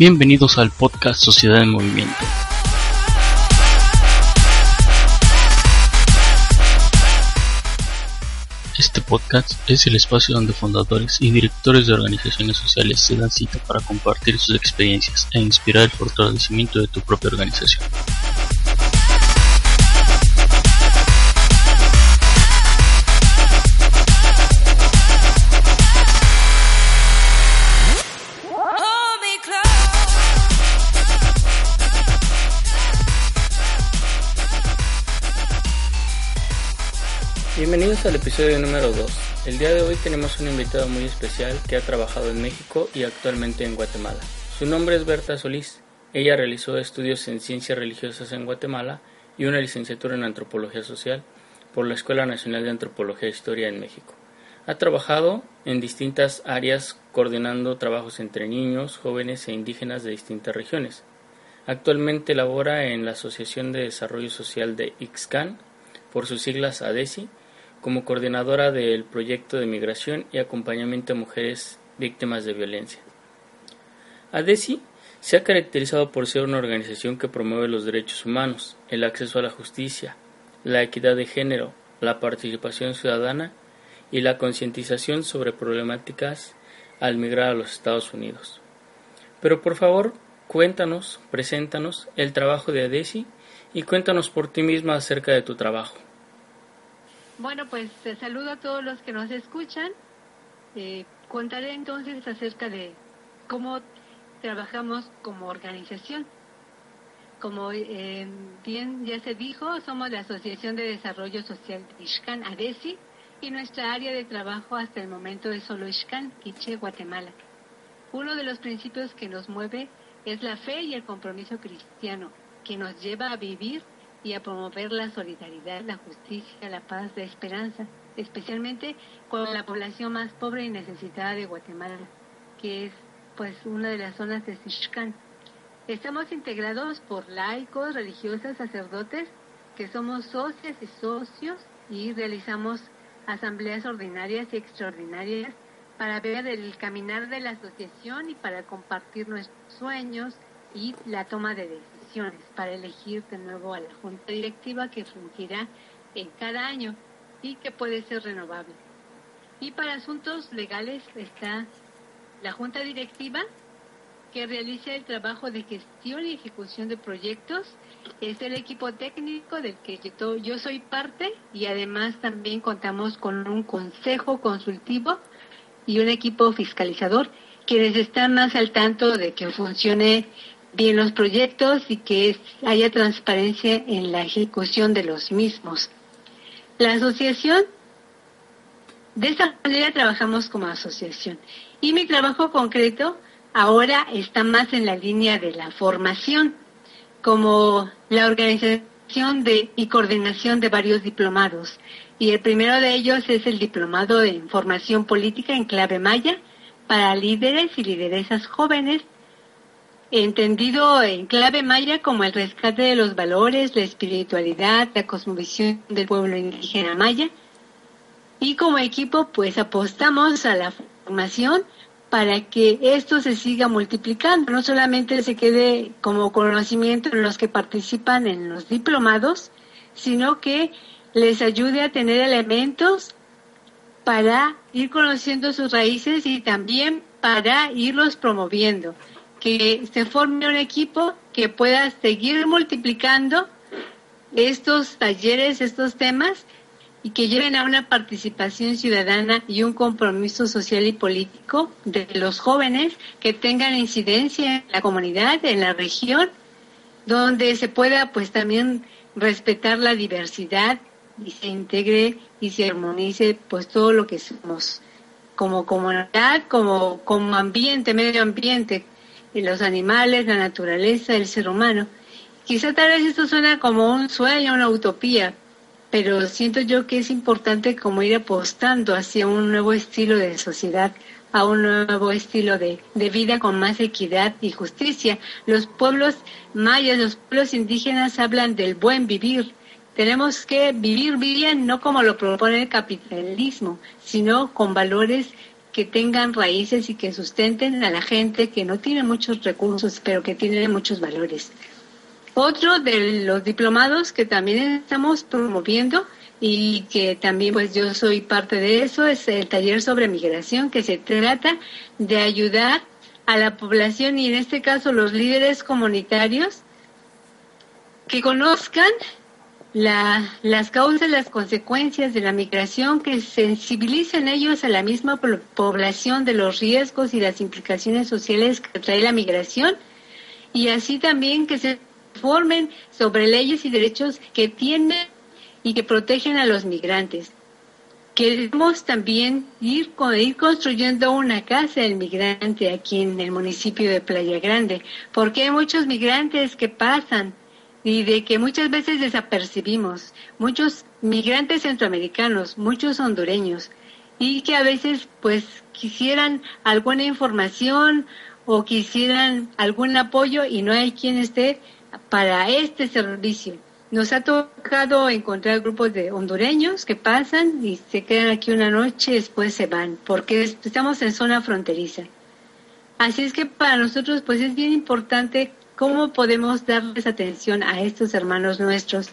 Bienvenidos al podcast Sociedad en Movimiento. Este podcast es el espacio donde fundadores y directores de organizaciones sociales se dan cita para compartir sus experiencias e inspirar el fortalecimiento de tu propia organización. Bienvenidos al episodio número 2. El día de hoy tenemos un invitado muy especial que ha trabajado en México y actualmente en Guatemala. Su nombre es Berta Solís. Ella realizó estudios en ciencias religiosas en Guatemala y una licenciatura en antropología social por la Escuela Nacional de Antropología e Historia en México. Ha trabajado en distintas áreas coordinando trabajos entre niños, jóvenes e indígenas de distintas regiones. Actualmente labora en la Asociación de Desarrollo Social de Ixcan, por sus siglas ADESI, como coordinadora del proyecto de migración y acompañamiento a mujeres víctimas de violencia. ADESI se ha caracterizado por ser una organización que promueve los derechos humanos, el acceso a la justicia, la equidad de género, la participación ciudadana y la concientización sobre problemáticas al migrar a los Estados Unidos. Pero por favor, cuéntanos, preséntanos el trabajo de ADESI y cuéntanos por ti misma acerca de tu trabajo. Bueno, pues saludo a todos los que nos escuchan. Eh, contaré entonces acerca de cómo trabajamos como organización. Como eh, bien ya se dijo, somos la Asociación de Desarrollo Social de Ixcan, ADESI, y nuestra área de trabajo hasta el momento es solo Ixcan, Quiche, Guatemala. Uno de los principios que nos mueve es la fe y el compromiso cristiano, que nos lleva a vivir y a promover la solidaridad, la justicia, la paz, la esperanza, especialmente con la población más pobre y necesitada de Guatemala, que es pues una de las zonas de Xixcán. Estamos integrados por laicos, religiosas, sacerdotes, que somos socias y socios y realizamos asambleas ordinarias y extraordinarias para ver el caminar de la asociación y para compartir nuestros sueños y la toma de decisiones para elegir de nuevo a la junta directiva que fungirá en cada año y que puede ser renovable. Y para asuntos legales está la junta directiva que realiza el trabajo de gestión y ejecución de proyectos. Es el equipo técnico del que yo soy parte y además también contamos con un consejo consultivo y un equipo fiscalizador quienes están más al tanto de que funcione bien los proyectos y que haya transparencia en la ejecución de los mismos. La asociación, de esta manera trabajamos como asociación. Y mi trabajo concreto ahora está más en la línea de la formación, como la organización de, y coordinación de varios diplomados. Y el primero de ellos es el diplomado en formación política en clave maya para líderes y lideresas jóvenes entendido en clave maya como el rescate de los valores, la espiritualidad, la cosmovisión del pueblo indígena maya. Y como equipo, pues apostamos a la formación para que esto se siga multiplicando, no solamente se quede como conocimiento en los que participan en los diplomados, sino que les ayude a tener elementos para ir conociendo sus raíces y también para irlos promoviendo que se forme un equipo que pueda seguir multiplicando estos talleres, estos temas y que lleven a una participación ciudadana y un compromiso social y político de los jóvenes que tengan incidencia en la comunidad, en la región, donde se pueda pues también respetar la diversidad y se integre y se armonice pues todo lo que somos como comunidad, como, como ambiente, medio ambiente, los animales, la naturaleza, el ser humano. Quizá tal vez esto suena como un sueño, una utopía, pero siento yo que es importante como ir apostando hacia un nuevo estilo de sociedad, a un nuevo estilo de, de, vida con más equidad y justicia. Los pueblos mayas, los pueblos indígenas hablan del buen vivir. Tenemos que vivir bien, no como lo propone el capitalismo, sino con valores que tengan raíces y que sustenten a la gente que no tiene muchos recursos, pero que tiene muchos valores. Otro de los diplomados que también estamos promoviendo y que también pues yo soy parte de eso es el taller sobre migración que se trata de ayudar a la población y en este caso los líderes comunitarios que conozcan la, las causas, las consecuencias de la migración, que sensibilicen ellos a la misma población de los riesgos y las implicaciones sociales que trae la migración y así también que se formen sobre leyes y derechos que tienen y que protegen a los migrantes. Queremos también ir, ir construyendo una casa del migrante aquí en el municipio de Playa Grande, porque hay muchos migrantes que pasan y de que muchas veces desapercibimos, muchos migrantes centroamericanos, muchos hondureños, y que a veces pues quisieran alguna información o quisieran algún apoyo y no hay quien esté para este servicio. Nos ha tocado encontrar grupos de hondureños que pasan y se quedan aquí una noche y después se van, porque estamos en zona fronteriza. Así es que para nosotros pues es bien importante cómo podemos darles atención a estos hermanos nuestros.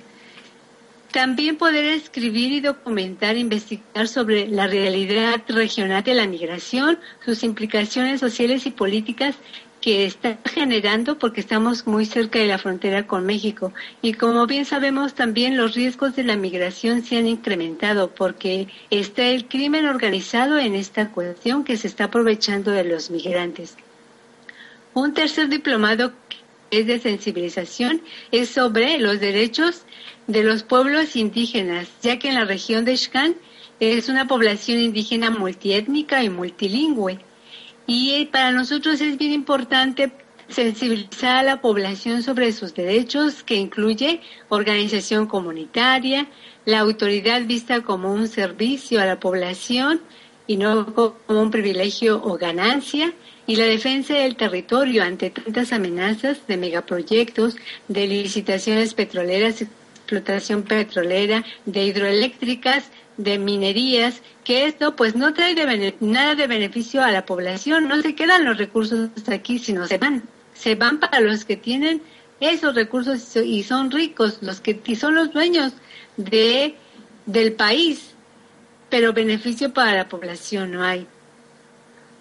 También poder escribir y documentar, investigar sobre la realidad regional de la migración, sus implicaciones sociales y políticas que está generando porque estamos muy cerca de la frontera con México. Y como bien sabemos, también los riesgos de la migración se han incrementado porque está el crimen organizado en esta cuestión que se está aprovechando de los migrantes. Un tercer diplomado es de sensibilización es sobre los derechos de los pueblos indígenas, ya que en la región de Xcán es una población indígena multiétnica y multilingüe. Y para nosotros es bien importante sensibilizar a la población sobre sus derechos, que incluye organización comunitaria, la autoridad vista como un servicio a la población y no como un privilegio o ganancia, y la defensa del territorio ante tantas amenazas de megaproyectos, de licitaciones petroleras, explotación petrolera, de hidroeléctricas, de minerías, que esto pues no trae nada de beneficio a la población, no se quedan los recursos aquí, sino se van, se van para los que tienen esos recursos y son ricos, los que son los dueños de del país, pero beneficio para la población no hay.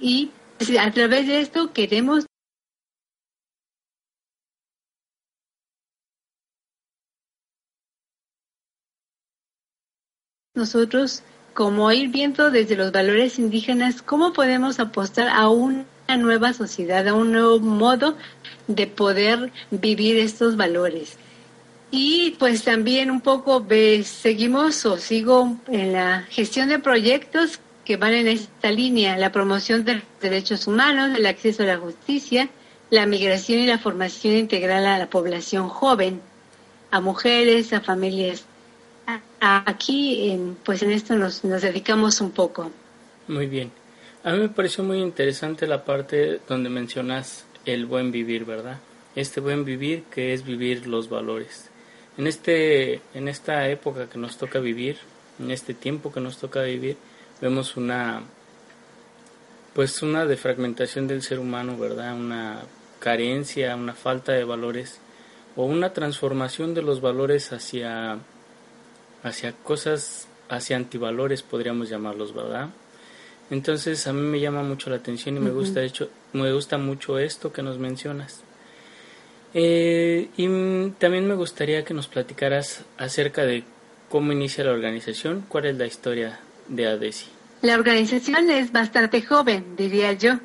Y a través de esto queremos nosotros como ir viendo desde los valores indígenas cómo podemos apostar a una nueva sociedad, a un nuevo modo de poder vivir estos valores. Y pues también un poco seguimos o sigo en la gestión de proyectos que van en esta línea, la promoción de los derechos humanos, el acceso a la justicia, la migración y la formación integral a la población joven, a mujeres, a familias. Aquí, pues en esto nos, nos dedicamos un poco. Muy bien. A mí me pareció muy interesante la parte donde mencionas el buen vivir, ¿verdad? Este buen vivir que es vivir los valores. En este en esta época que nos toca vivir, en este tiempo que nos toca vivir, vemos una pues una defragmentación del ser humano, ¿verdad? Una carencia, una falta de valores o una transformación de los valores hacia hacia cosas hacia antivalores podríamos llamarlos, ¿verdad? Entonces a mí me llama mucho la atención y me gusta hecho me gusta mucho esto que nos mencionas. Eh, y también me gustaría que nos platicaras acerca de cómo inicia la organización, cuál es la historia de ADESI? La organización es bastante joven, diría yo,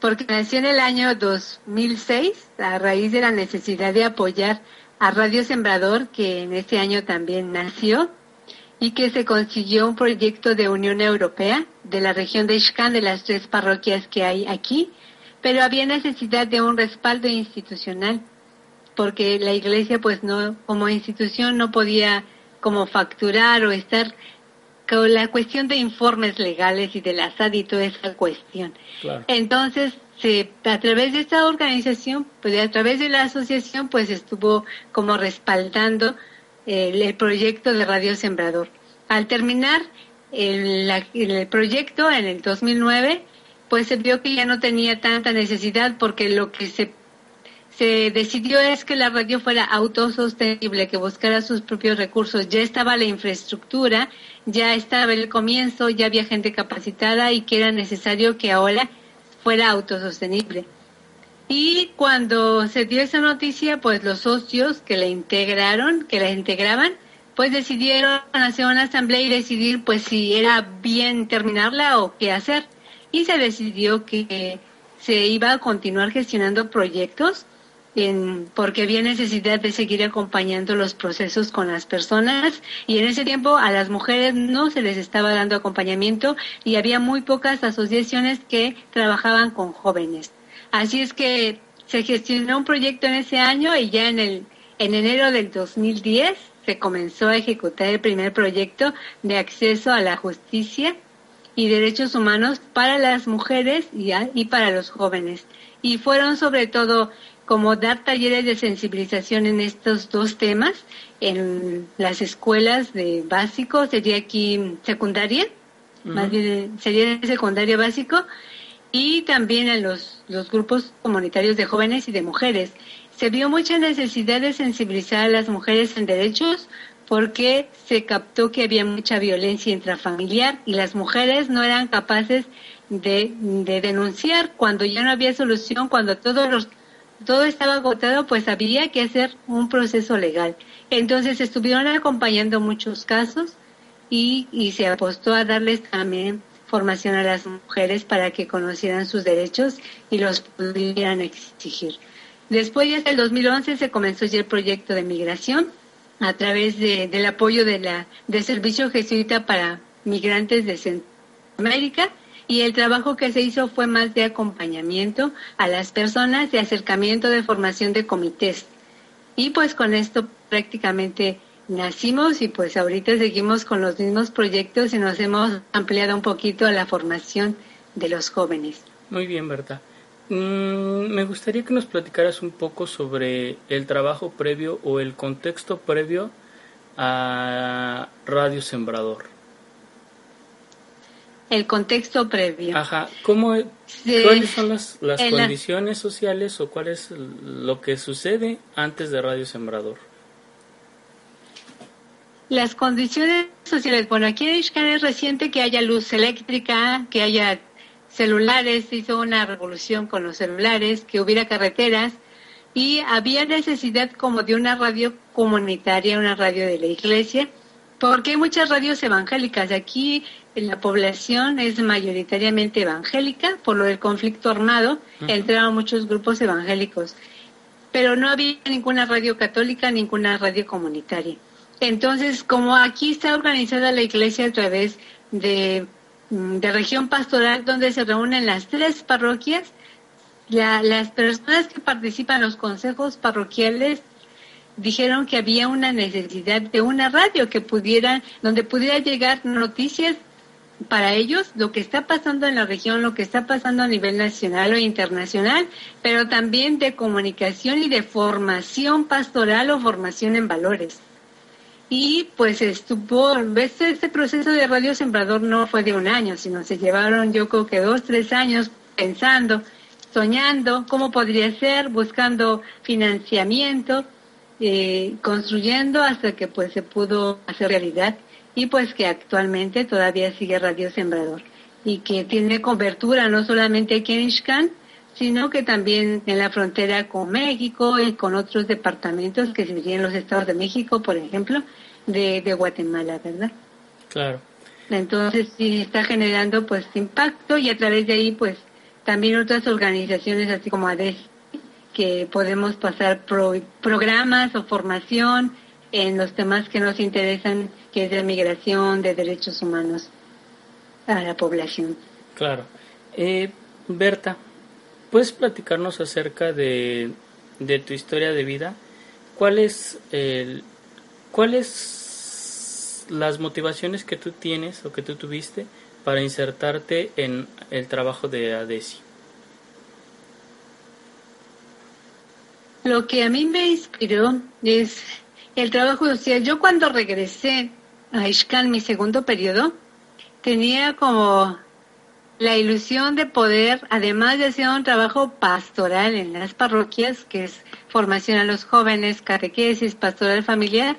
porque nació en el año 2006 a raíz de la necesidad de apoyar a Radio Sembrador, que en ese año también nació, y que se consiguió un proyecto de Unión Europea de la región de Ixcán, de las tres parroquias que hay aquí, pero había necesidad de un respaldo institucional, porque la iglesia, pues no, como institución no podía como facturar o estar con la cuestión de informes legales y de la SAD y toda esa cuestión. Entonces, se, a través de esta organización, pues a través de la asociación, pues estuvo como respaldando el, proyecto de Radio Sembrador. Al terminar el, el, proyecto en el 2009, pues se vio que ya no tenía tanta necesidad porque lo que se se decidió es que la radio fuera autosostenible, que buscara sus propios recursos. Ya estaba la infraestructura, ya estaba el comienzo, ya había gente capacitada y que era necesario que ahora fuera autosostenible. Y cuando se dio esa noticia, pues los socios que la integraron, que la integraban, pues decidieron hacer una asamblea y decidir pues si era bien terminarla o qué hacer. Y se decidió que se iba a continuar gestionando proyectos porque había necesidad de seguir acompañando los procesos con las personas y en ese tiempo a las mujeres no se les estaba dando acompañamiento y había muy pocas asociaciones que trabajaban con jóvenes. Así es que se gestionó un proyecto en ese año y ya en el en enero del 2010 se comenzó a ejecutar el primer proyecto de acceso a la justicia y derechos humanos para las mujeres y, y para los jóvenes. Y fueron sobre todo como dar talleres de sensibilización en estos dos temas en las escuelas de básico, sería aquí secundaria, más bien sería secundario básico, y también en los, los grupos comunitarios de jóvenes y de mujeres. Se vio mucha necesidad de sensibilizar a las mujeres en derechos porque se captó que había mucha violencia intrafamiliar y las mujeres no eran capaces de, de denunciar cuando ya no había solución, cuando todos los todo estaba agotado, pues había que hacer un proceso legal. Entonces estuvieron acompañando muchos casos y, se apostó a darles también formación a las mujeres para que conocieran sus derechos y los pudieran exigir. Después, ya el 2011, se comenzó ya el proyecto de migración a través de, del apoyo de la, del Servicio Jesuita para Migrantes de Centroamérica y el trabajo que se hizo fue más de acompañamiento a las personas, de acercamiento, de formación de comités. Y pues con esto prácticamente nacimos y pues ahorita seguimos con los mismos proyectos y nos hemos ampliado un poquito a la formación de los jóvenes. Muy bien, Berta. Mm, me gustaría que nos platicaras un poco sobre el trabajo previo o el contexto previo a Radio Sembrador el contexto previo. Ajá, ¿Cómo, ¿cuáles son las, las condiciones sociales o cuál es lo que sucede antes de Radio Sembrador? Las condiciones sociales, bueno, aquí en Ishkan es reciente que haya luz eléctrica, que haya celulares, se hizo una revolución con los celulares, que hubiera carreteras y había necesidad como de una radio comunitaria, una radio de la iglesia, porque hay muchas radios evangélicas. Aquí la población es mayoritariamente evangélica, por lo del conflicto armado, entraron muchos grupos evangélicos, pero no había ninguna radio católica, ninguna radio comunitaria. Entonces, como aquí está organizada la iglesia a través de, mm, de región pastoral, donde se reúnen las tres parroquias, las personas que participan en los consejos parroquiales dijeron que había una necesidad de una radio que pudiera, donde pudiera llegar noticias para ellos lo que está pasando en la región, lo que está pasando a nivel nacional o internacional, pero también de comunicación y de formación pastoral o formación en valores. Y pues estuvo, este, este proceso de Radio Sembrador no fue de un año, sino se llevaron yo creo que dos, tres años pensando, soñando cómo podría ser, buscando financiamiento, eh, construyendo hasta que pues se pudo hacer realidad y pues que actualmente todavía sigue Radio Sembrador y que tiene cobertura no solamente aquí en Ixcan, sino que también en la frontera con México y con otros departamentos que serían los estados de México, por ejemplo, de, de Guatemala, ¿verdad? Claro. Entonces sí está generando pues impacto y a través de ahí pues también otras organizaciones así como ADES que podemos pasar programas o formación en los temas que nos interesan que es de migración, de derechos humanos a la población. Claro. Eh, Berta, ¿puedes platicarnos acerca de, de tu historia de vida? ¿Cuáles el, cuáles las motivaciones que tú tienes o que tú tuviste para insertarte en el trabajo de ADESI? Lo que a mí me inspiró es el trabajo social. Yo cuando regresé a Ishkan, mi segundo periodo, tenía como la ilusión de poder, además de hacer un trabajo pastoral en las parroquias, que es formación a los jóvenes, catequesis, pastoral familiar,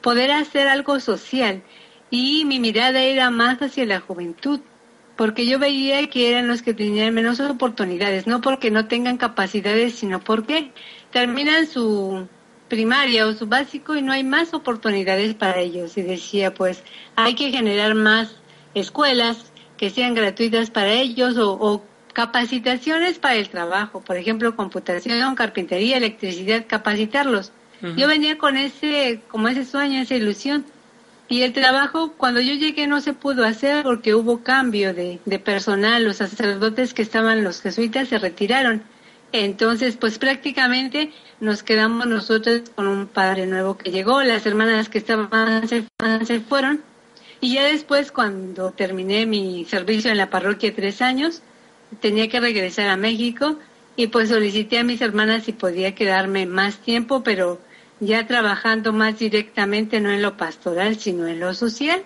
poder hacer algo social. Y mi mirada era más hacia la juventud, porque yo veía que eran los que tenían menos oportunidades, no porque no tengan capacidades, sino porque terminan su primaria o su básico y no hay más oportunidades para ellos. Y decía, pues hay que generar más escuelas que sean gratuitas para ellos o, capacitaciones para el trabajo, por ejemplo, computación, carpintería, electricidad, capacitarlos. Yo venía con ese, como ese sueño, esa ilusión. Y el trabajo, cuando yo llegué, no se pudo hacer porque hubo cambio de, de personal. Los sacerdotes que estaban, los jesuitas, se retiraron. Entonces, pues prácticamente nos quedamos nosotros con un padre nuevo que llegó. Las hermanas que estaban se, se fueron y ya después, cuando terminé mi servicio en la parroquia tres años, tenía que regresar a México y pues solicité a mis hermanas si podía quedarme más tiempo, pero ya trabajando más directamente, no en lo pastoral, sino en lo social.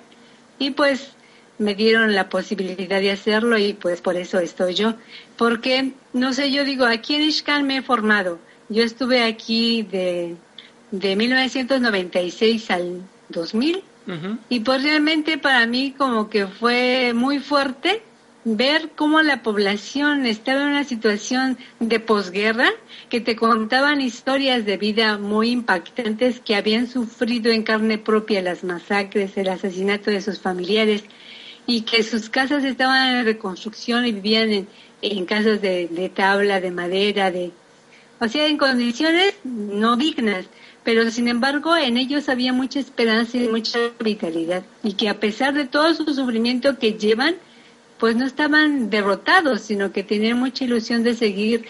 Y pues me dieron la posibilidad de hacerlo y pues por eso estoy yo. Porque, no sé, yo digo, aquí en Ishkan me he formado. Yo estuve aquí de, de 1996 al 2000 y pues realmente para mí como que fue muy fuerte ver cómo la población estaba en una situación de posguerra, que te contaban historias de vida muy impactantes que habían sufrido en carne propia las masacres, el asesinato de sus familiares y que sus casas estaban en reconstrucción y vivían en, en casas de, de tabla, de madera, de, o sea, en condiciones no dignas pero sin embargo en ellos había mucha esperanza y mucha vitalidad y que a pesar de todo su sufrimiento que llevan, pues no estaban derrotados, sino que tenían mucha ilusión de seguir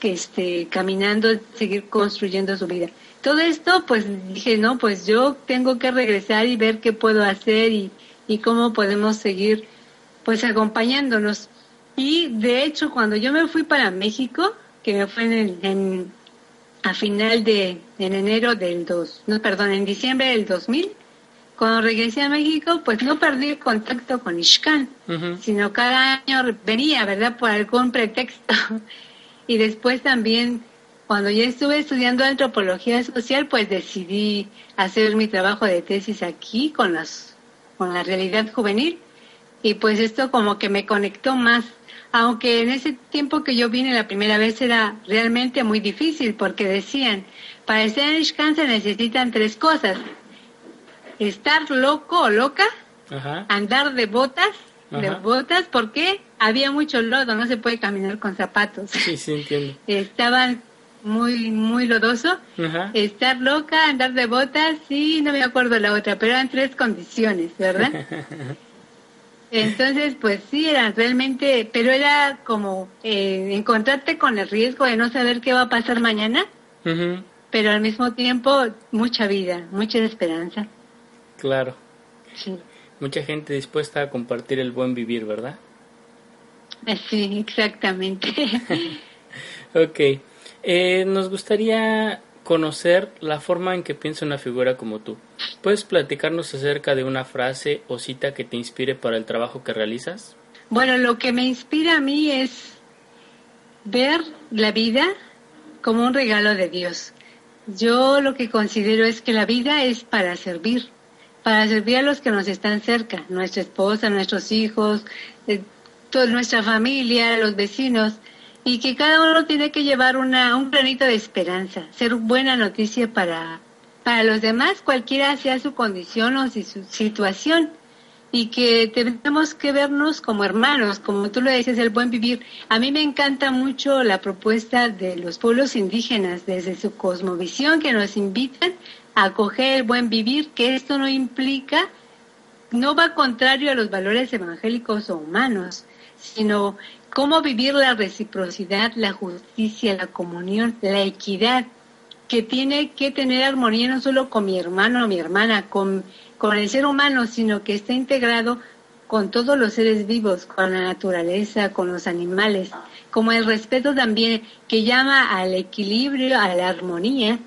este, caminando, seguir construyendo su vida. Todo esto, pues dije, no, pues yo tengo que regresar y ver qué puedo hacer y, y cómo podemos seguir, pues acompañándonos. Y de hecho, cuando yo me fui para México, que me fue en, en a final de en enero del 2, no, perdón, en diciembre del 2000, cuando regresé a México, pues no perdí el contacto con Ishkan, sino cada año venía, ¿verdad?, por algún pretexto. y después también, cuando ya estuve estudiando antropología social, pues decidí hacer mi trabajo de tesis aquí con, las, con la realidad juvenil. Y pues esto como que me conectó más aunque en ese tiempo que yo vine la primera vez era realmente muy difícil porque decían, para estar en Ishkan se necesitan tres cosas. Estar loco o loca, andar de botas, de botas, porque había mucho lodo, no se puede caminar con zapatos. Sí, sí, entiendo. Estaban muy, muy lodoso. Estar loca, andar de botas, sí, no me acuerdo la otra, pero eran tres condiciones, ¿verdad? Entonces, pues sí, era realmente, pero era como eh, encontrarte con el riesgo de no saber qué va a pasar mañana, pero al mismo tiempo mucha vida, mucha esperanza. Claro. Sí. Mucha gente dispuesta a compartir el buen vivir, ¿verdad? Eh, sí, exactamente. ok. Eh, nos gustaría conocer la forma en que piensa una figura como tú. ¿Puedes platicarnos acerca de una frase o cita que te inspire para el trabajo que realizas? Bueno, lo que me inspira a mí es ver la vida como un regalo de Dios. Yo lo que considero es que la vida es para servir, para servir a los que nos están cerca, nuestra esposa, nuestros hijos, eh, toda nuestra familia, los vecinos y que cada uno tiene que llevar una, un granito de esperanza, ser buena noticia para, para los demás, cualquiera sea su condición o su situación, y que tenemos que vernos como hermanos, como tú lo dices, el buen vivir. A mí me encanta mucho la propuesta de los pueblos indígenas desde su cosmovisión que nos invitan a acoger el buen vivir, que esto no implica, no va contrario a los valores evangélicos o humanos, sino cómo vivir la reciprocidad, la justicia, la comunión, la equidad, que tiene que tener armonía no solo con mi hermano o mi hermana, con, con el ser humano, sino que está integrado con todos los seres vivos, con la naturaleza, con los animales, como el respeto también que llama al equilibrio, a la armonía.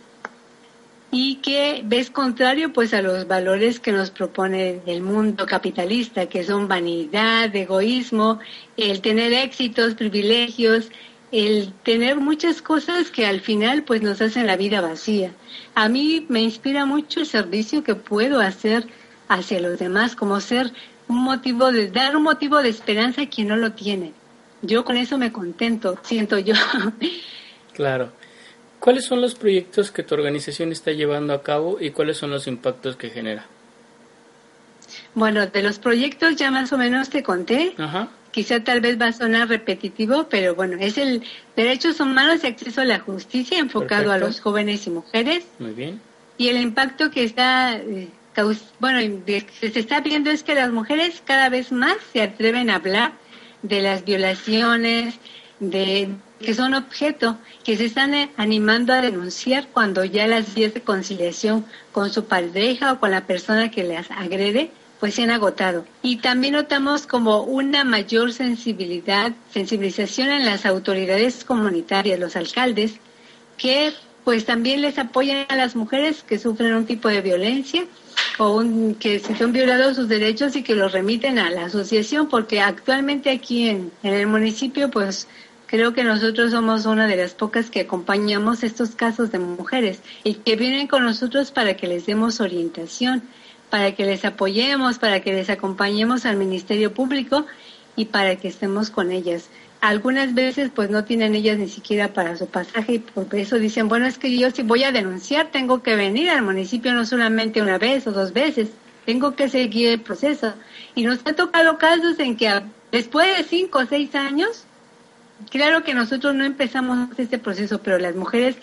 Y que ves contrario pues a los valores que nos propone el mundo capitalista, que son vanidad, egoísmo, el tener éxitos, privilegios, el tener muchas cosas que al final pues nos hacen la vida vacía. A mí me inspira mucho el servicio que puedo hacer hacia los demás, como ser un motivo de dar un motivo de esperanza a quien no lo tiene. Yo con eso me contento, siento yo. Claro. ¿Cuáles son los proyectos que tu organización está llevando a cabo y cuáles son los impactos que genera? Bueno, de los proyectos ya más o menos te conté. Ajá. Quizá tal vez va a sonar repetitivo, pero bueno, es el derechos humanos y acceso a la justicia enfocado a los jóvenes y mujeres. Muy bien. Y el impacto que está, eh, bueno, que se está viendo es que las mujeres cada vez más se atreven a hablar de las violaciones, de que son objeto, que se están eh, animando a denunciar cuando ya las vías de conciliación con su pareja o con la persona que les agrede pues se han agotado. Y también notamos como una mayor sensibilidad, sensibilización en las autoridades comunitarias, los alcaldes, que pues también les apoyan a las mujeres que sufren un tipo de violencia o un, que se son violados sus derechos y que los remiten a la asociación, porque actualmente aquí en, en el municipio pues Creo que nosotros somos una de las pocas que acompañamos estos casos de mujeres y que vienen con nosotros para que les demos orientación, para que les apoyemos, para que les acompañemos al Ministerio Público y para que estemos con ellas. Algunas veces pues no tienen ellas ni siquiera para su pasaje y por eso dicen, bueno, es que yo si voy a denunciar tengo que venir al municipio no solamente una vez o dos veces, tengo que seguir el proceso. Y nos ha tocado casos en que después de cinco o seis años Claro que nosotros no empezamos este proceso, pero las mujeres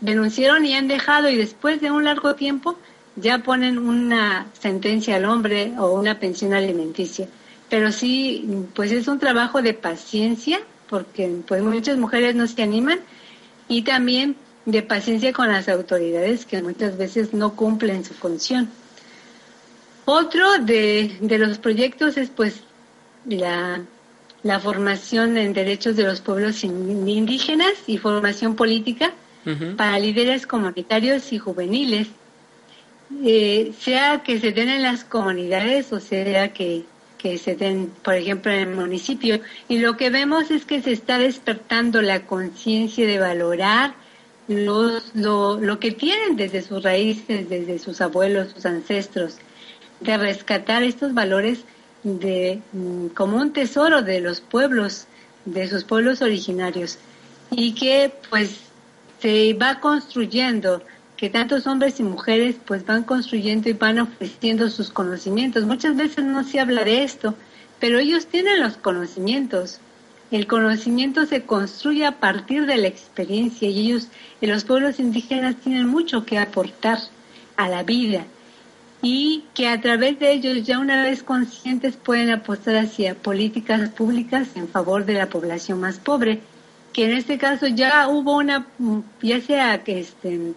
denunciaron y han dejado y después de un largo tiempo ya ponen una sentencia al hombre o una pensión alimenticia. Pero sí, pues es un trabajo de paciencia, porque pues muchas mujeres no se animan, y también de paciencia con las autoridades que muchas veces no cumplen su función. Otro de, de los proyectos es pues la la formación en derechos de los pueblos indígenas y formación política para líderes comunitarios y juveniles, eh, sea que se den en las comunidades o sea que, que se den, por ejemplo, en el municipio. Y lo que vemos es que se está despertando la conciencia de valorar los, lo, lo que tienen desde sus raíces, desde sus abuelos, sus ancestros, de rescatar estos valores de, mm, como un tesoro de los pueblos, de sus pueblos originarios, y que pues se va construyendo, que tantos hombres y mujeres pues van construyendo y van ofreciendo sus conocimientos. Muchas veces no se habla de esto, pero ellos tienen los conocimientos. El conocimiento se construye a partir de la experiencia y ellos, los pueblos indígenas, tienen mucho que aportar a la vida y que a través de ellos ya una vez conscientes pueden apostar hacia políticas públicas en favor de la población más pobre, que en este caso ya hubo una, ya sea que este,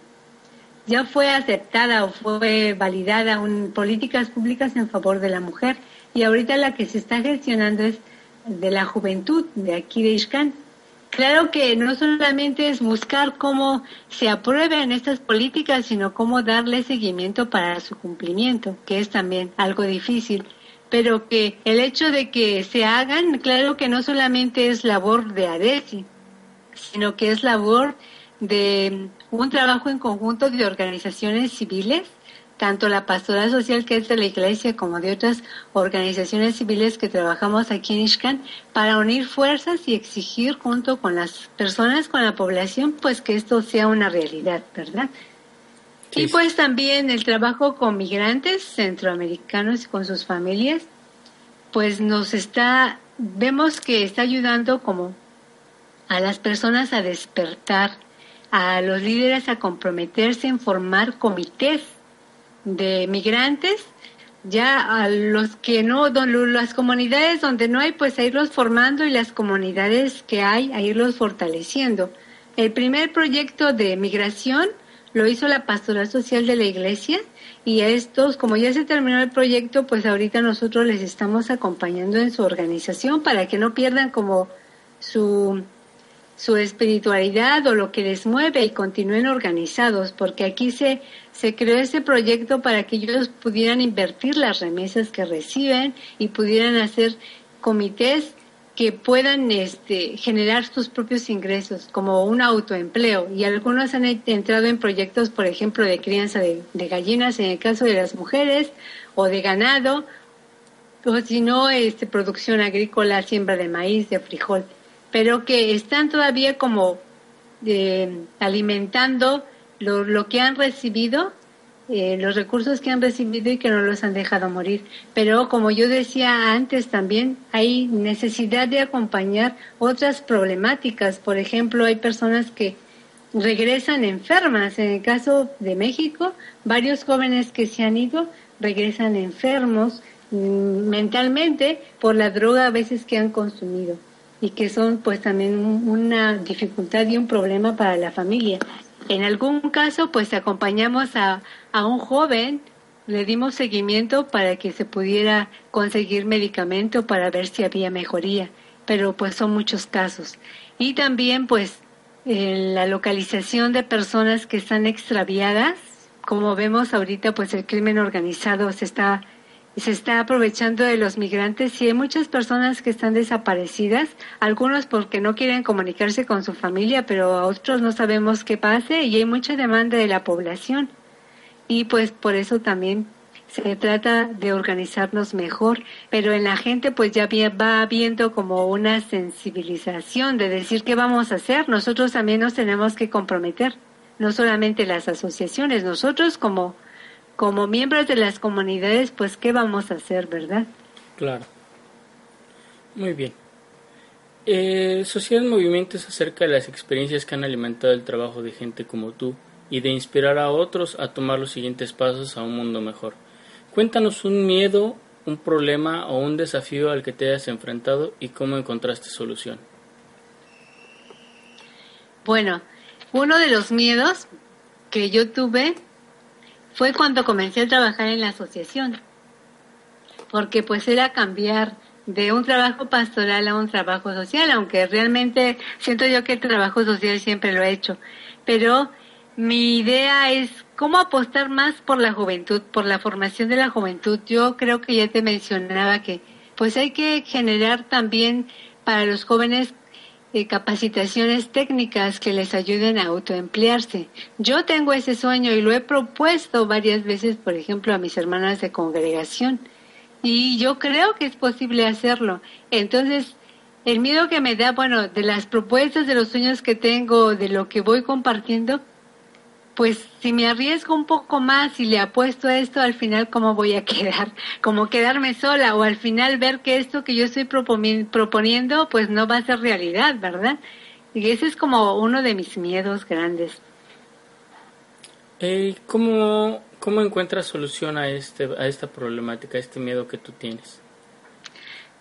ya fue aceptada o fue validada un, políticas públicas en favor de la mujer y ahorita la que se está gestionando es de la juventud de aquí de Ishkan Claro que no solamente es buscar cómo se aprueben estas políticas, sino cómo darle seguimiento para su cumplimiento, que es también algo difícil. Pero que el hecho de que se hagan, claro que no solamente es labor de ADESI, sino que es labor de un trabajo en conjunto de organizaciones civiles tanto la pastoral social que es de la iglesia como de otras organizaciones civiles que trabajamos aquí en Ishkan para unir fuerzas y exigir junto con las personas, con la población, pues que esto sea una realidad, ¿verdad? Y pues también el trabajo con migrantes centroamericanos y con sus familias, pues nos está, vemos que está ayudando como a las personas a despertar, a los líderes a comprometerse en formar comités de migrantes, ya a los que no, las comunidades donde no hay, pues a irlos formando y las comunidades que hay, a irlos fortaleciendo. El primer proyecto de migración lo hizo la Pastoral Social de la Iglesia y a estos, como ya se terminó el proyecto, pues ahorita nosotros les estamos acompañando en su organización para que no pierdan como su su espiritualidad o lo que les mueve y continúen organizados, porque aquí se, se creó ese proyecto para que ellos pudieran invertir las remesas que reciben y pudieran hacer comités que puedan este, generar sus propios ingresos como un autoempleo. Y algunos han entrado en proyectos, por ejemplo, de crianza de, gallinas en el caso de las mujeres o de ganado o si no, este, producción agrícola, siembra de maíz, de frijol, pero que están todavía como eh, alimentando lo, lo, que han recibido, eh, los recursos que han recibido y que no los han dejado morir. Pero como yo decía antes también, hay necesidad de acompañar otras problemáticas. Por ejemplo, hay personas que regresan enfermas. En el caso de México, varios jóvenes que se han ido regresan enfermos Mm, mentalmente por la droga a veces que han consumido y que son pues también una dificultad y un problema para la familia. En algún caso pues acompañamos a, a un joven, le dimos seguimiento para que se pudiera conseguir medicamento para ver si había mejoría, pero pues son muchos casos. Y también pues en la localización de personas que están extraviadas, como vemos ahorita pues el crimen organizado se está se está aprovechando de los migrantes. Y hay muchas personas que están desaparecidas, algunos porque no quieren comunicarse con su familia, pero a otros no sabemos qué pase y hay mucha demanda de la población. Y pues por eso también se trata de organizarnos mejor, pero en la gente pues ya va habiendo como una sensibilización de decir qué vamos a hacer, nosotros también nos tenemos que comprometer, no solamente las asociaciones, nosotros como como miembros de las comunidades, pues qué vamos a hacer, ¿verdad? Claro. Muy bien. Eh, Sociedad Movimiento es acerca de las experiencias que han alimentado el trabajo de gente como tú y de inspirar a otros a tomar los siguientes pasos a un mundo mejor. Cuéntanos un miedo, un problema o un desafío al que te hayas enfrentado y cómo encontraste solución. Bueno, uno de los miedos que yo tuve fue cuando comencé a trabajar en la asociación, porque pues era cambiar de un trabajo pastoral a un trabajo social, aunque realmente siento yo que el trabajo social siempre lo he hecho, pero mi idea es cómo apostar más por la juventud, por la formación de la juventud. Yo creo que ya te mencionaba que pues hay que generar también para los jóvenes eh, capacitaciones técnicas que les ayuden a autoemplearse. Yo tengo ese sueño y lo he propuesto varias veces, por ejemplo, a mis hermanas de congregación. Y yo creo que es posible hacerlo. Entonces, el miedo que me da, bueno, de las propuestas, de los sueños que tengo, de lo que voy compartiendo, pues si me arriesgo un poco más y le apuesto a esto, al final cómo voy a quedar, como quedarme sola o al final ver que esto que yo estoy proponiendo pues no va a ser realidad, ¿verdad? Y ese es como uno de mis miedos grandes. Eh, ¿cómo, ¿Cómo encuentras solución a, este, a esta problemática, a este miedo que tú tienes?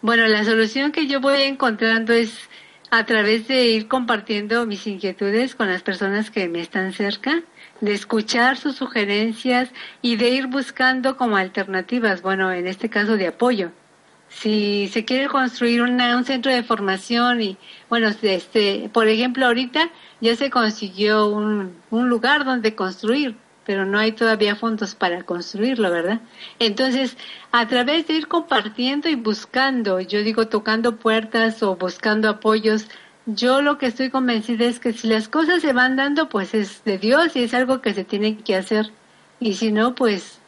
Bueno, la solución que yo voy encontrando es a través de ir compartiendo mis inquietudes con las personas que me están cerca de escuchar sus sugerencias y de ir buscando como alternativas, bueno, en este caso de apoyo. Si se quiere construir una, un centro de formación y, bueno, este, por ejemplo, ahorita ya se consiguió un, un lugar donde construir, pero no hay todavía fondos para construirlo, ¿verdad? Entonces, a través de ir compartiendo y buscando, yo digo tocando puertas o buscando apoyos, yo lo que estoy convencida es que si las cosas se van dando, pues es de Dios y es algo que se tiene que hacer. Y si no, pues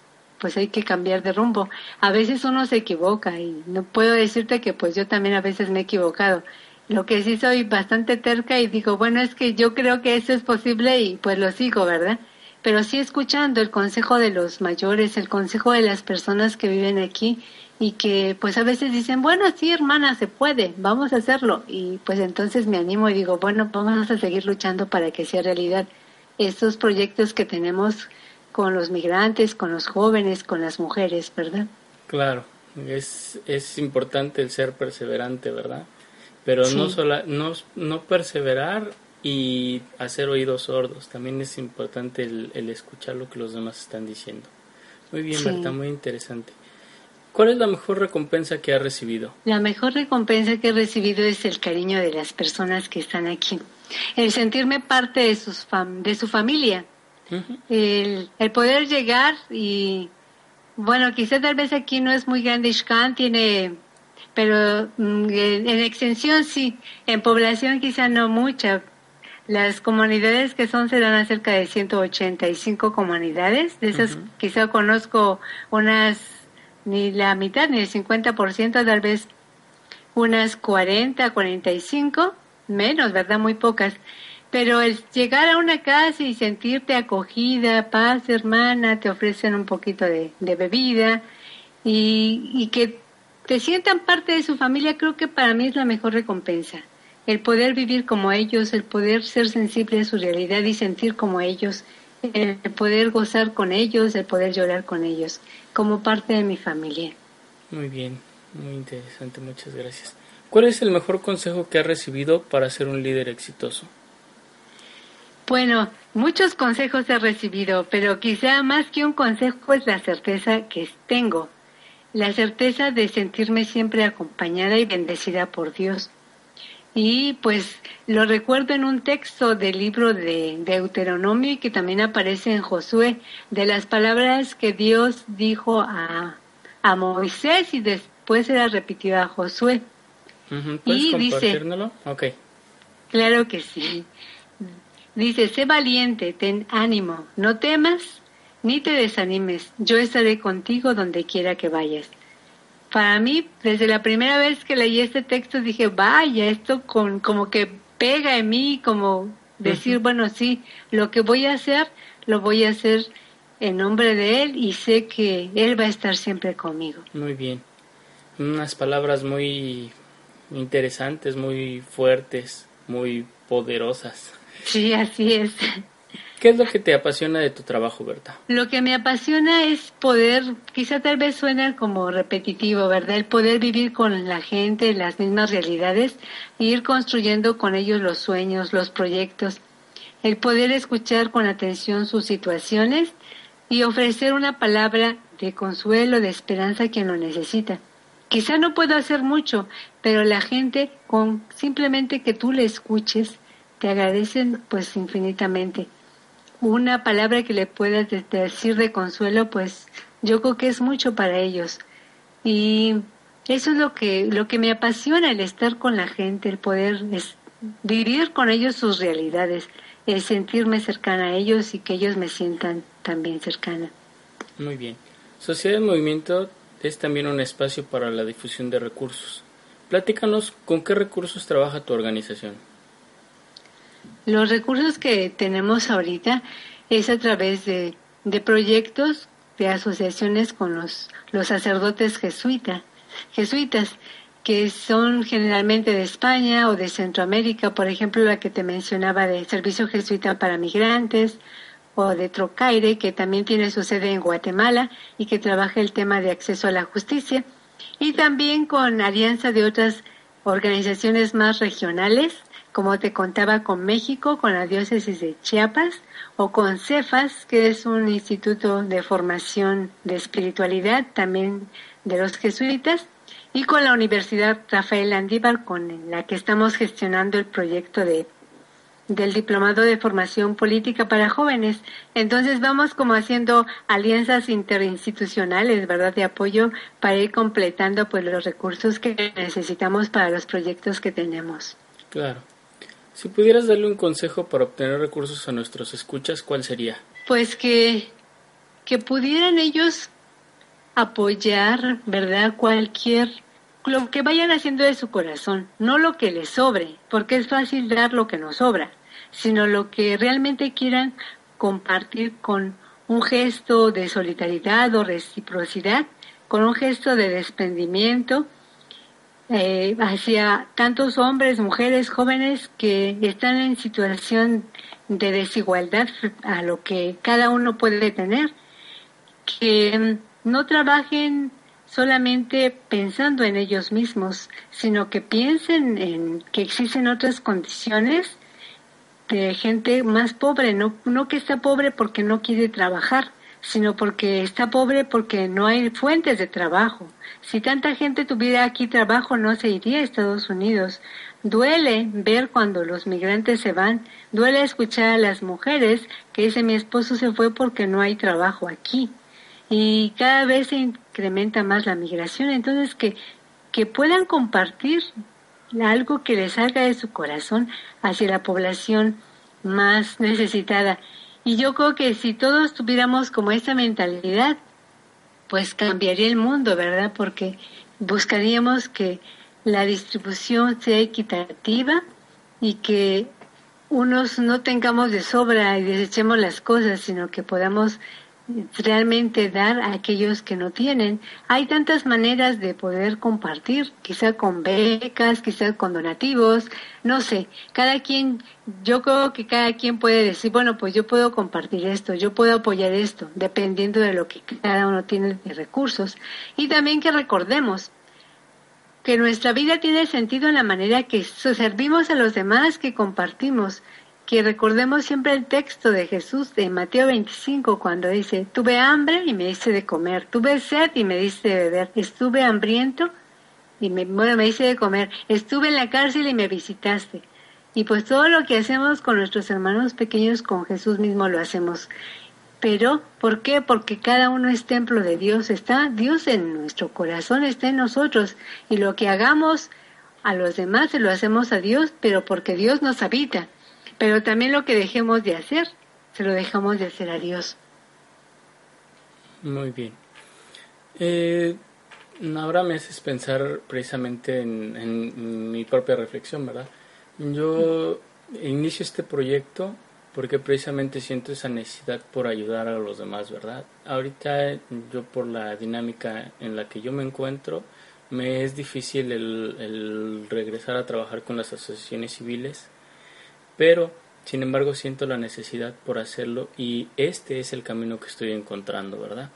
pues hay que cambiar de rumbo. A veces uno se equivoca y no puedo decirte que pues yo también a veces me he equivocado. Lo que sí soy bastante terca y digo, bueno, es que yo creo que eso es posible y pues lo sigo, ¿verdad? Pero sí escuchando el consejo de los mayores, el consejo de las personas que viven aquí y que pues a veces dicen, bueno, sí, hermana, se puede, vamos a hacerlo. Y pues entonces me animo y digo, bueno, vamos a seguir luchando para que sea realidad estos proyectos que tenemos con los migrantes, con los jóvenes, con las mujeres, ¿verdad? Claro, es, es importante el ser perseverante, ¿verdad? Pero no, sola, no, no perseverar y hacer oídos sordos, también es importante el, el escuchar lo que los demás están diciendo. Muy bien, Berta, muy interesante. ¿Cuál es la mejor recompensa que ha recibido? La mejor recompensa que he recibido es el cariño de las personas que están aquí. El sentirme parte de, sus de su familia. el, el, poder llegar y, bueno, quizá tal vez aquí no es muy grande Ishkan, tiene, pero mm, en, en extensión sí, en población quizá no mucha, las comunidades que son se dan a cerca de 185 comunidades. De esas quizá conozco unas, ni la mitad, ni el 50%, tal vez unas 40, 45, menos, ¿verdad? Muy pocas. Pero el llegar a una casa y sentirte acogida, paz, hermana, te ofrecen un poquito de, de bebida y, y que te sientan parte de su familia, creo que para mí es la mejor recompensa el poder vivir como ellos, el poder ser sensible a su realidad y sentir como ellos, el poder gozar con ellos, el poder llorar con ellos, como parte de mi familia. Muy bien, muy interesante, muchas gracias. ¿Cuál es el mejor consejo que ha recibido para ser un líder exitoso? Bueno, muchos consejos he recibido, pero quizá más que un consejo es la certeza que tengo, la certeza de sentirme siempre acompañada y bendecida por Dios y pues lo recuerdo en un texto del libro de Deuteronomio que también aparece en Josué, de las palabras que Dios dijo a, a Moisés y después se las repitió a Josué. y dice, okay. Claro que sí. Dice, sé valiente, ten ánimo, no temas ni te desanimes, yo estaré contigo donde quiera que vayas para mí, desde la primera vez que leí este texto, dije, vaya, esto con, como que pega en mí, como decir, bueno, sí, lo que voy a hacer, lo voy a hacer en nombre de Él y sé que Él va a estar siempre conmigo. Muy bien. Unas palabras muy interesantes, muy fuertes, muy poderosas. Sí, así es. ¿Qué es lo que te apasiona de tu trabajo, Berta? Lo que me apasiona es poder, quizá tal vez suena como repetitivo, ¿verdad? El poder vivir con la gente, las mismas realidades, e ir construyendo con ellos los sueños, los proyectos. El poder escuchar con atención sus situaciones y ofrecer una palabra de consuelo, de esperanza a quien lo necesita. Quizá no puedo hacer mucho, pero la gente, con simplemente que tú le escuches, te agradecen pues infinitamente una palabra que le puedas decir de consuelo, pues yo creo que es mucho para ellos. Y eso es lo que, lo que me apasiona, el estar con la gente, el poder vivir con ellos sus realidades, el sentirme cercana a ellos y que ellos me sientan también cercana. Muy bien. Sociedad en Movimiento es también un espacio para la difusión de recursos. Platícanos con qué recursos trabaja tu organización. Los recursos que tenemos ahorita es a través de, proyectos de asociaciones con los, los sacerdotes jesuita, jesuitas, que son generalmente de España o de Centroamérica, por ejemplo, la que te mencionaba de Servicio Jesuita para Migrantes, o de Trocaire, que también tiene su sede en Guatemala y que trabaja el tema de acceso a la justicia, y también con alianza de otras organizaciones más regionales, como te contaba, con México, con la diócesis de Chiapas, o con Cefas, que es un instituto de formación de espiritualidad también de los jesuitas, y con la Universidad Rafael Andívar, con la que estamos gestionando el proyecto de del diplomado de formación política para jóvenes. Entonces vamos como haciendo alianzas interinstitucionales, ¿verdad? De apoyo para ir completando pues los recursos que necesitamos para los proyectos que tenemos. Claro. Si pudieras darle un consejo para obtener recursos a nuestros escuchas, ¿cuál sería? Pues que, que pudieran ellos apoyar, ¿verdad? Cualquier, lo que vayan haciendo de su corazón, no lo que les sobre, porque es fácil dar lo que nos sobra, sino lo que realmente quieran compartir con un gesto de solidaridad o reciprocidad, con un gesto de desprendimiento, eh, hacia tantos hombres, mujeres, jóvenes que están en situación de desigualdad a lo que cada uno puede tener, que no trabajen solamente pensando en ellos mismos, sino que piensen en que existen otras condiciones de gente más pobre, no, no que está pobre porque no quiere trabajar, sino porque está pobre porque no hay fuentes de trabajo. Si tanta gente tuviera aquí trabajo no se iría a Estados Unidos. Duele ver cuando los migrantes se van, duele escuchar a las mujeres que dicen mi esposo se fue porque no hay trabajo aquí. Y cada vez se incrementa más la migración, entonces que, que puedan compartir algo que les salga de su corazón hacia la población más necesitada. Y yo creo que si todos tuviéramos como esta mentalidad, pues cambiaría el mundo, ¿verdad? Porque buscaríamos que la distribución sea equitativa y que unos no tengamos de sobra y desechemos las cosas, sino que podamos realmente dar a aquellos que no tienen. Hay tantas maneras de poder compartir, quizá con becas, quizá con donativos, no sé, cada quien, yo creo que cada quien puede decir, bueno, pues yo puedo compartir esto, yo puedo apoyar esto, dependiendo de lo que cada uno tiene de recursos. Y también que recordemos que nuestra vida tiene sentido en la manera que servimos a los demás, que compartimos, que recordemos siempre el texto de Jesús de Mateo 25 cuando dice, tuve hambre y me hice de comer, tuve sed y me diste de beber, estuve hambriento y me, bueno, me hice de comer, estuve en la cárcel y me visitaste. Y pues todo lo que hacemos con nuestros hermanos pequeños, con Jesús mismo lo hacemos. Pero, ¿por qué? Porque cada uno es templo de Dios, está Dios en nuestro corazón, está en nosotros. Y lo que hagamos a los demás se lo hacemos a Dios, pero porque Dios nos habita. Pero también lo que dejemos de hacer, se lo dejamos de hacer a Dios. Muy bien. Eh, ahora me haces pensar precisamente en, mi propia reflexión, ¿verdad? Yo inicio este proyecto porque precisamente siento esa necesidad por ayudar a los demás, ¿verdad? Ahorita yo por la dinámica en la que yo me encuentro, me es difícil el regresar a trabajar con las asociaciones civiles pero sin embargo siento la necesidad por hacerlo y este es el camino que estoy encontrando, ¿verdad?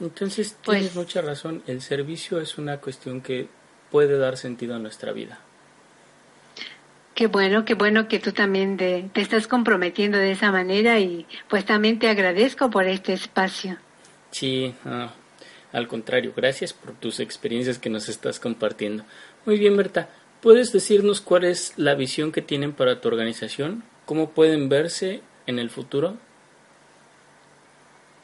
Entonces tienes pues mucha razón, el servicio es una cuestión que puede dar sentido a nuestra vida. Qué bueno, qué bueno que tú también te, estás comprometiendo de esa manera y pues también te agradezco por este espacio. Sí, al contrario, gracias por tus experiencias que nos estás compartiendo. Muy bien, Berta. ¿Puedes decirnos cuál es la visión que tienen para tu organización? ¿Cómo pueden verse en el futuro?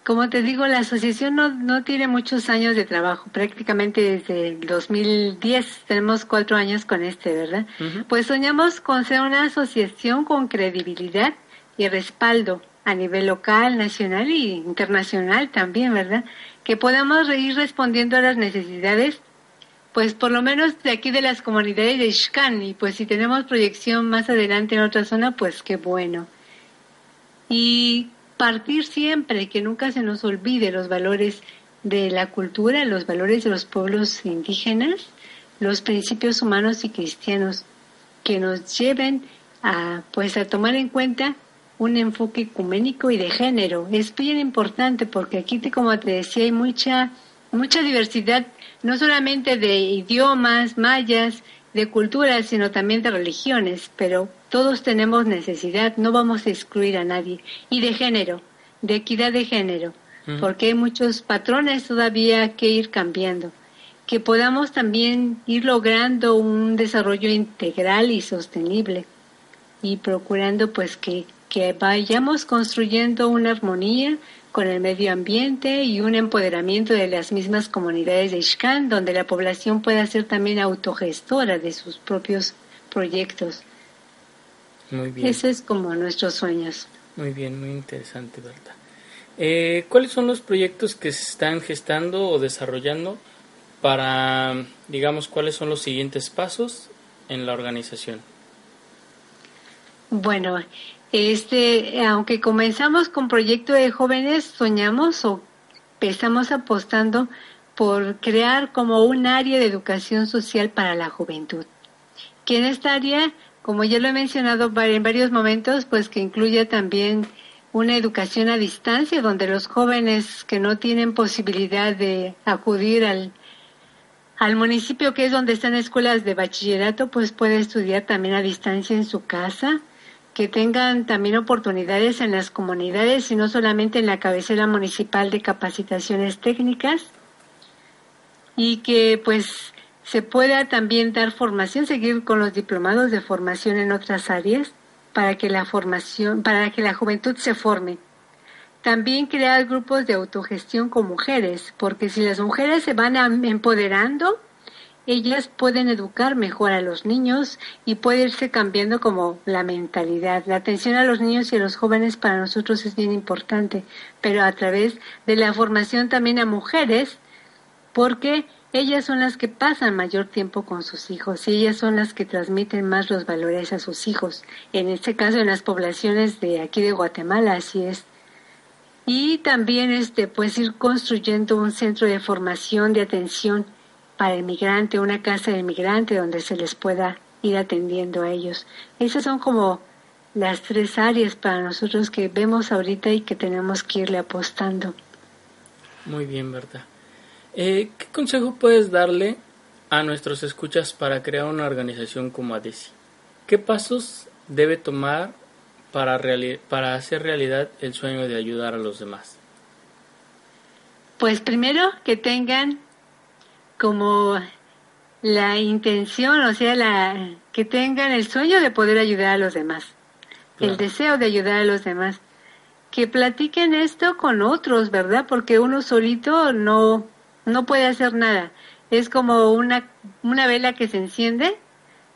Como te digo, la asociación no, no tiene muchos años de trabajo, prácticamente desde el 2010, tenemos cuatro años con este, ¿verdad? Pues soñamos con ser una asociación con credibilidad y respaldo a nivel local, nacional e internacional también, ¿verdad? Que podamos ir respondiendo a las necesidades pues por lo menos de aquí de las comunidades de Ishkan, y pues si tenemos proyección más adelante en otra zona, pues qué bueno. Y partir siempre, que nunca se nos olvide los valores de la cultura, los valores de los pueblos indígenas, los principios humanos y cristianos que nos lleven a pues a tomar en cuenta un enfoque ecuménico y de género. Es bien importante porque aquí, como te decía, hay mucha mucha diversidad no solamente de idiomas, mayas, de culturas, sino también de religiones, pero todos tenemos necesidad, no vamos a excluir a nadie. Y de género, de equidad de género, porque hay muchos patrones todavía que ir cambiando. Que podamos también ir logrando un desarrollo integral y sostenible y procurando pues que, que vayamos construyendo una armonía con el medio ambiente y un empoderamiento de las mismas comunidades de Ishkan, donde la población pueda ser también autogestora de sus propios proyectos. Muy bien. Ese es como nuestros sueños. Muy bien, muy interesante, ¿verdad? Eh, ¿Cuáles son los proyectos que se están gestando o desarrollando para, digamos, cuáles son los siguientes pasos en la organización? Bueno, este, aunque comenzamos con proyecto de jóvenes, soñamos o estamos apostando por crear como un área de educación social para la juventud. Que en esta área, como ya lo he mencionado en varios momentos, pues que incluya también una educación a distancia donde los jóvenes que no tienen posibilidad de acudir al, al municipio que es donde están escuelas de bachillerato, pues puede estudiar también a distancia en su casa que tengan también oportunidades en las comunidades y no solamente en la cabecera municipal de capacitaciones técnicas y que pues se pueda también dar formación, seguir con los diplomados de formación en otras áreas para que la formación, para que la juventud se forme. También crear grupos de autogestión con mujeres, porque si las mujeres se van empoderando, ellas pueden educar mejor a los niños y puede irse cambiando como la mentalidad. La atención a los niños y a los jóvenes para nosotros es bien importante, pero a través de la formación también a mujeres, porque ellas son las que pasan mayor tiempo con sus hijos y ellas son las que transmiten más los valores a sus hijos. En este caso, en las poblaciones de aquí de Guatemala, así es. Y también este, pues ir construyendo un centro de formación, de atención para el migrante, una casa del migrante donde se les pueda ir atendiendo a ellos. Esas son como las tres áreas para nosotros que vemos ahorita y que tenemos que irle apostando. Muy bien, ¿verdad? Eh, ¿Qué consejo puedes darle a nuestros escuchas para crear una organización como ADESI? ¿Qué pasos debe tomar para, para hacer realidad el sueño de ayudar a los demás? Pues primero que tengan como la intención, o sea, la que tengan el sueño de poder ayudar a los demás, el deseo de ayudar a los demás, que platiquen esto con otros, ¿verdad? Porque uno solito no no puede hacer nada. Es como una una vela que se enciende,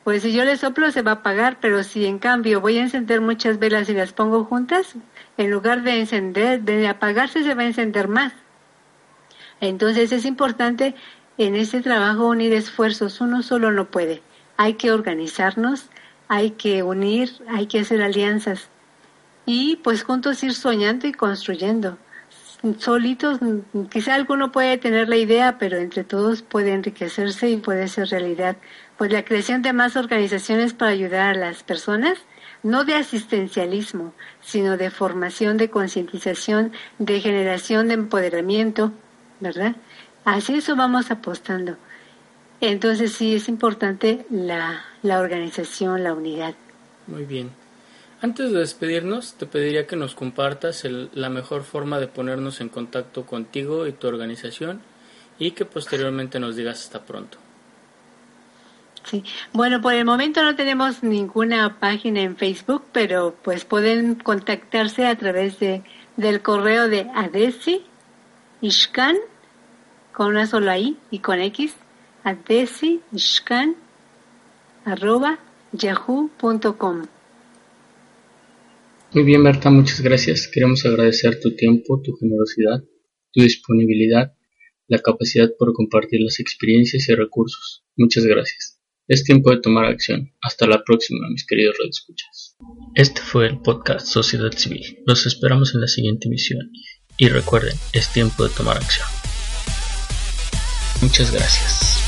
pues si yo le soplo se va a apagar, pero si en cambio voy a encender muchas velas y las pongo juntas, en lugar de encender, de apagarse se va a encender más. Entonces es importante en este trabajo unir esfuerzos, uno solo no puede. Hay que organizarnos, hay que unir, hay que hacer alianzas y pues juntos ir soñando y construyendo. Solitos, quizá alguno puede tener la idea, pero entre todos puede enriquecerse y puede ser realidad. Pues la creación de más organizaciones para ayudar a las personas, no de asistencialismo, sino de formación, de concientización, de generación de empoderamiento, ¿verdad? Así eso vamos apostando. Entonces sí es importante la, la organización, la unidad. Muy bien. Antes de despedirnos, te pediría que nos compartas la mejor forma de ponernos en contacto contigo y tu organización y que posteriormente nos digas hasta pronto. Sí, bueno, por el momento no tenemos ninguna página en Facebook, pero pues pueden contactarse a través de del correo de Adesi Ishkan con una sola I y con X, a yahoo.com. Muy bien, Berta, muchas gracias. Queremos agradecer tu tiempo, tu generosidad, tu disponibilidad, la capacidad por compartir las experiencias y recursos. Muchas gracias. Es tiempo de tomar acción. Hasta la próxima, mis queridos redescuchas. Este fue el podcast Sociedad Civil. Los esperamos en la siguiente emisión. Y recuerden, es tiempo de tomar acción. Muchas gracias.